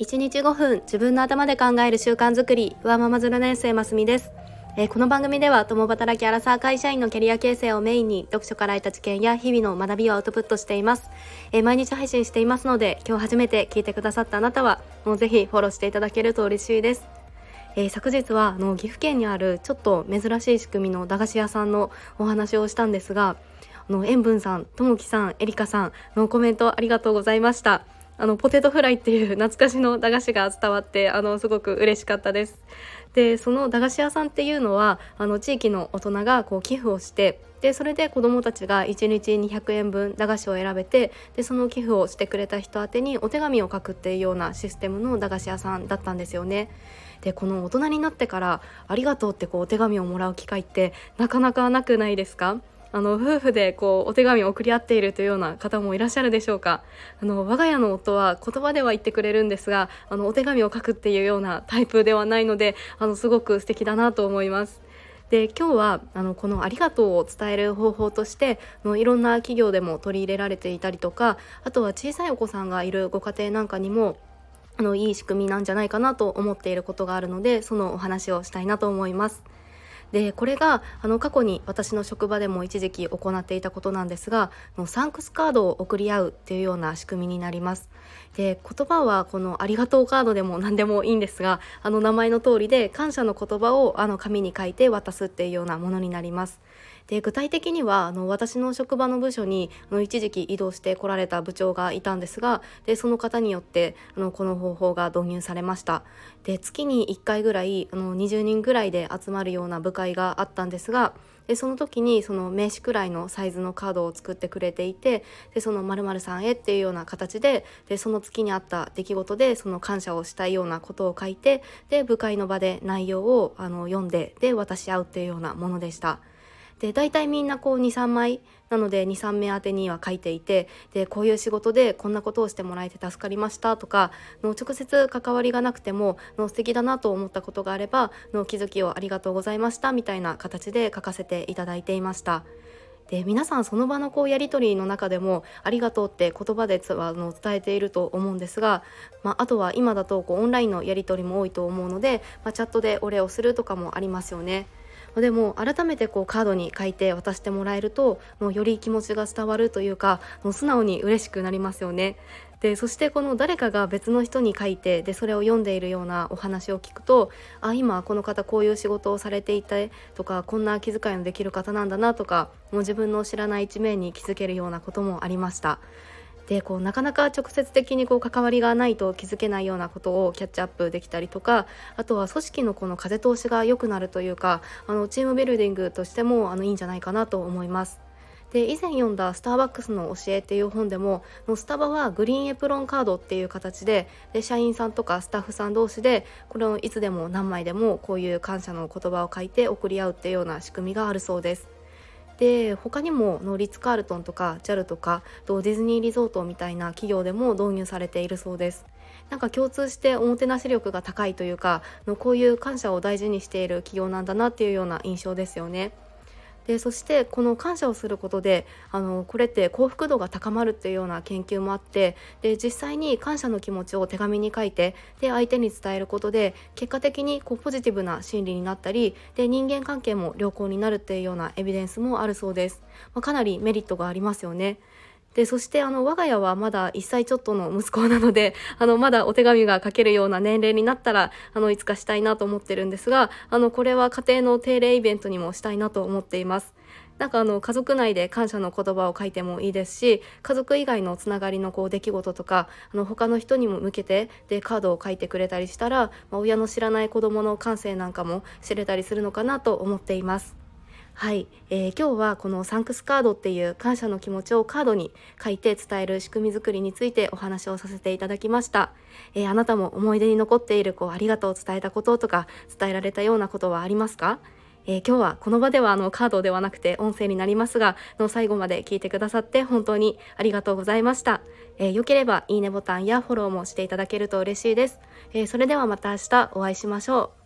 1日5分自分の頭で考える習慣づくり上ママ0年生ますみです、えー、この番組では共働きアラサー会社員のキャリア形成をメインに読書から得た知見や日々の学びをアウトプットしています、えー、毎日配信していますので今日初めて聞いてくださったあなたはもうぜひフォローしていただけると嬉しいです。えー、昨日はあの岐阜県にあるちょっと珍しい仕組みの駄菓子屋さんのお話をしたんですがあの塩分さん、ともきさん、えりかさんのコメントありがとうございました。あのポテトフライっていう 懐かしの駄菓子が伝わってあのすごく嬉しかったです。でその駄菓子屋さんっていうのはあの地域の大人がこう寄付をしてでそれで子どもたちが1日200円分駄菓子を選べてでその寄付をしてくれた人宛にお手紙を書くっていうようなシステムの駄菓子屋さんだったんですよね。でこの大人になってから「ありがとう」ってこうお手紙をもらう機会ってなかなかなくないですか？あの夫婦でこうお手紙を送り合っているというような方もいらっしゃるでしょうかあの我が家の夫は言葉では言ってくれるんですがあのお手紙を書くっていうようなタイプではないのであのすごく素敵だなと思いますで今日はあのこの「ありがとう」を伝える方法としてのいろんな企業でも取り入れられていたりとかあとは小さいお子さんがいるご家庭なんかにもあのいい仕組みなんじゃないかなと思っていることがあるのでそのお話をしたいなと思います。でこれがあの過去に私の職場でも一時期行っていたことなんですがサンクスカードを送り合うっていうような仕組みになります。で言葉はこのありがとうカードでも 何でもいいんですがあの名前の通りで感謝の言葉をあの紙に書いて渡すっていうようなものになります。で具体的にはあの私の職場の部署にあの一時期移動してこられた部長がいたんですがでその方によってあのこの方法が導入されましたで月に1回ぐらいあの20人ぐらいで集まるような部会があったんですがでその時にその名刺くらいのサイズのカードを作ってくれていてでその〇〇さんへっていうような形ででその月にあった出来事でその感謝をしたいようなことを書いてで部会の場で内容をあの読んでで渡し合うっていうようなものでした。で大体みんなこう23枚なので23名宛てには書いていてでこういう仕事でこんなことをしてもらえて助かりましたとかの直接関わりがなくてもの素敵だなと思ったことがあればの気づきをありがとうございましたみたいな形で書かせていただいていました。で皆さんその場のこうやり取りの中でも「ありがとう」って言葉であの伝えていると思うんですが、まあ、あとは今だとこうオンラインのやり取りも多いと思うので、まあ、チャットでお礼をするとかもありますよね。でも改めてこうカードに書いて渡してもらえるともうより気持ちが伝わるというかもう素直に嬉しくなりますよね。でそしてこの誰かが別の人に書いてでそれを読んでいるようなお話を聞くとあ今この方こういう仕事をされていてとかこんな気遣いのできる方なんだなとかもう自分の知らない一面に気づけるようなこともありました。でこうなかなか直接的にこう関わりがないと気づけないようなことをキャッチアップできたりとかあとは組織のこの風通しが良くなるというかあのチームビルディングとしてもあのいいんじゃないかなと思います。で以前読んだ「スターバックスの教え」っていう本でもスタバはグリーンエプロンカードっていう形でで社員さんとかスタッフさん同士でこれをいつでも何枚でもこういう感謝の言葉を書いて送り合うっていうような仕組みがあるそうです。で他にもノーリッツ・カールトンとか JAL とかとディズニーリゾートみたいな企業でも導入されているそうですなんか共通しておもてなし力が高いというかのこういう感謝を大事にしている企業なんだなっていうような印象ですよね。でそしてこの感謝をすることであのこれって幸福度が高まるっていうような研究もあってで実際に感謝の気持ちを手紙に書いてで相手に伝えることで結果的にこうポジティブな心理になったりで人間関係も良好になるっていうようなエビデンスもあるそうです、まあ、かなりメリットがありますよね。でそしてあの我が家はまだ1歳ちょっとの息子なので あのまだお手紙が書けるような年齢になったらあのいつかしたいなと思ってるんですがあのこれは家庭の定例イベントにもしたいなと思っています。なんかあの家族内で感謝の言葉を書いてもいいですし家族以外のつながりのこう出来事とかあの他の人にも向けてでカードを書いてくれたりしたら、まあ、親の知らない子どもの感性なんかも知れたりするのかなと思っています。はい、えー、今日はこのサンクスカードっていう感謝の気持ちをカードに書いて伝える仕組み作りについてお話をさせていただきました、えー、あなたも思い出に残っているこうありがとうを伝えたこととか伝えられたようなことはありますか？えー、今日はこの場ではあのカードではなくて音声になりますがの最後まで聞いてくださって本当にありがとうございました、えー、よければいいねボタンやフォローもしていただけると嬉しいです、えー、それではまた明日お会いしましょう。